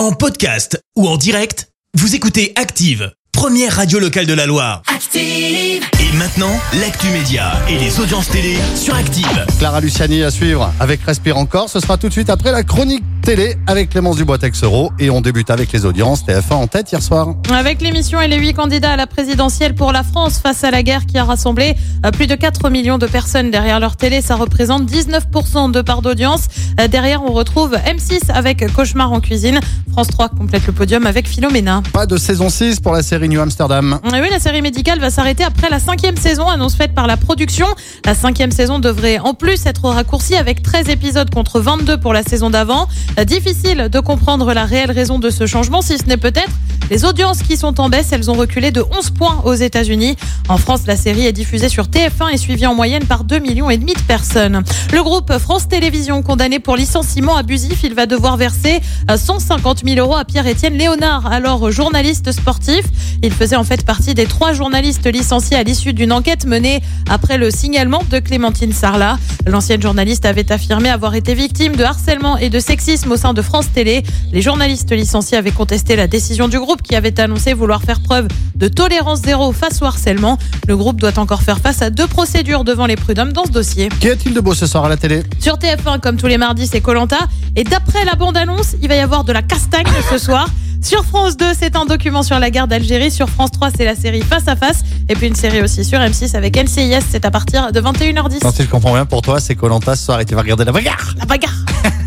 En podcast ou en direct, vous écoutez Active, première radio locale de la Loire. Active. Et maintenant, l'actu média et les audiences télé sur Active. Clara Luciani à suivre avec Respire encore. Ce sera tout de suite après la chronique télé avec Clémence Dubois-Texero. Et on débute avec les audiences. TF1 en tête hier soir. Avec l'émission et les huit candidats à la présidentielle pour la France face à la guerre qui a rassemblé euh, plus de 4 millions de personnes derrière leur télé, ça représente 19% de part d'audience. Euh, Derrière, on retrouve M6 avec Cauchemar en cuisine. France 3 complète le podium avec Philomena. Pas de saison 6 pour la série New Amsterdam. Et oui, la série médicale va s'arrêter après la cinquième saison, annonce faite par la production. La cinquième saison devrait en plus être raccourcie avec 13 épisodes contre 22 pour la saison d'avant. Euh, Difficile de comprendre la réelle raison de ce changement, si ce n'est peut-être les audiences qui sont en baisse. Elles ont reculé de 11 points aux États-Unis. En France, la série est diffusée sur TF1 et suivie en moyenne par 2 millions de personnes. Le groupe France Télévisions, condamné pour licenciement abusif, il va devoir verser euh, 150 000 euros à Pierre-Étienne Léonard, alors journaliste sportif. Il faisait en fait partie des trois journalistes licenciés à l'issue d'une enquête menée après le signalement de Clémentine Sarlat. L'ancienne journaliste avait affirmé avoir été victime de harcèlement et de sexisme au sein de France Télé. Les journalistes licenciés avaient contesté la décision du groupe qui avait annoncé vouloir faire preuve de tolérance zéro face au harcèlement. Le groupe doit encore faire face à deux procédures devant les prud'hommes dans ce dossier. Qu'y a-t-il de beau ce soir à la télé Sur TF1, comme tous les mardis, c'est Colanta. Et d'après la bande-annonce, il va y avoir de la castagne ce soir. Sur France 2, c'est un document sur la guerre d'Algérie. Sur France 3, c'est la série Face à Face. Et puis une série aussi sur M6 avec NCIS. C'est à partir de 21h10. Non, si je comprends bien, pour toi, c'est Colanta ce soir et tu vas regarder la bagarre. La bagarre.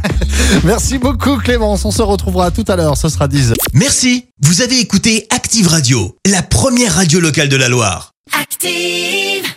Merci beaucoup Clémence. On se retrouvera tout à l'heure. Ce sera 10. Merci, vous avez écouté Active Radio, la première radio locale de la Loire. Active.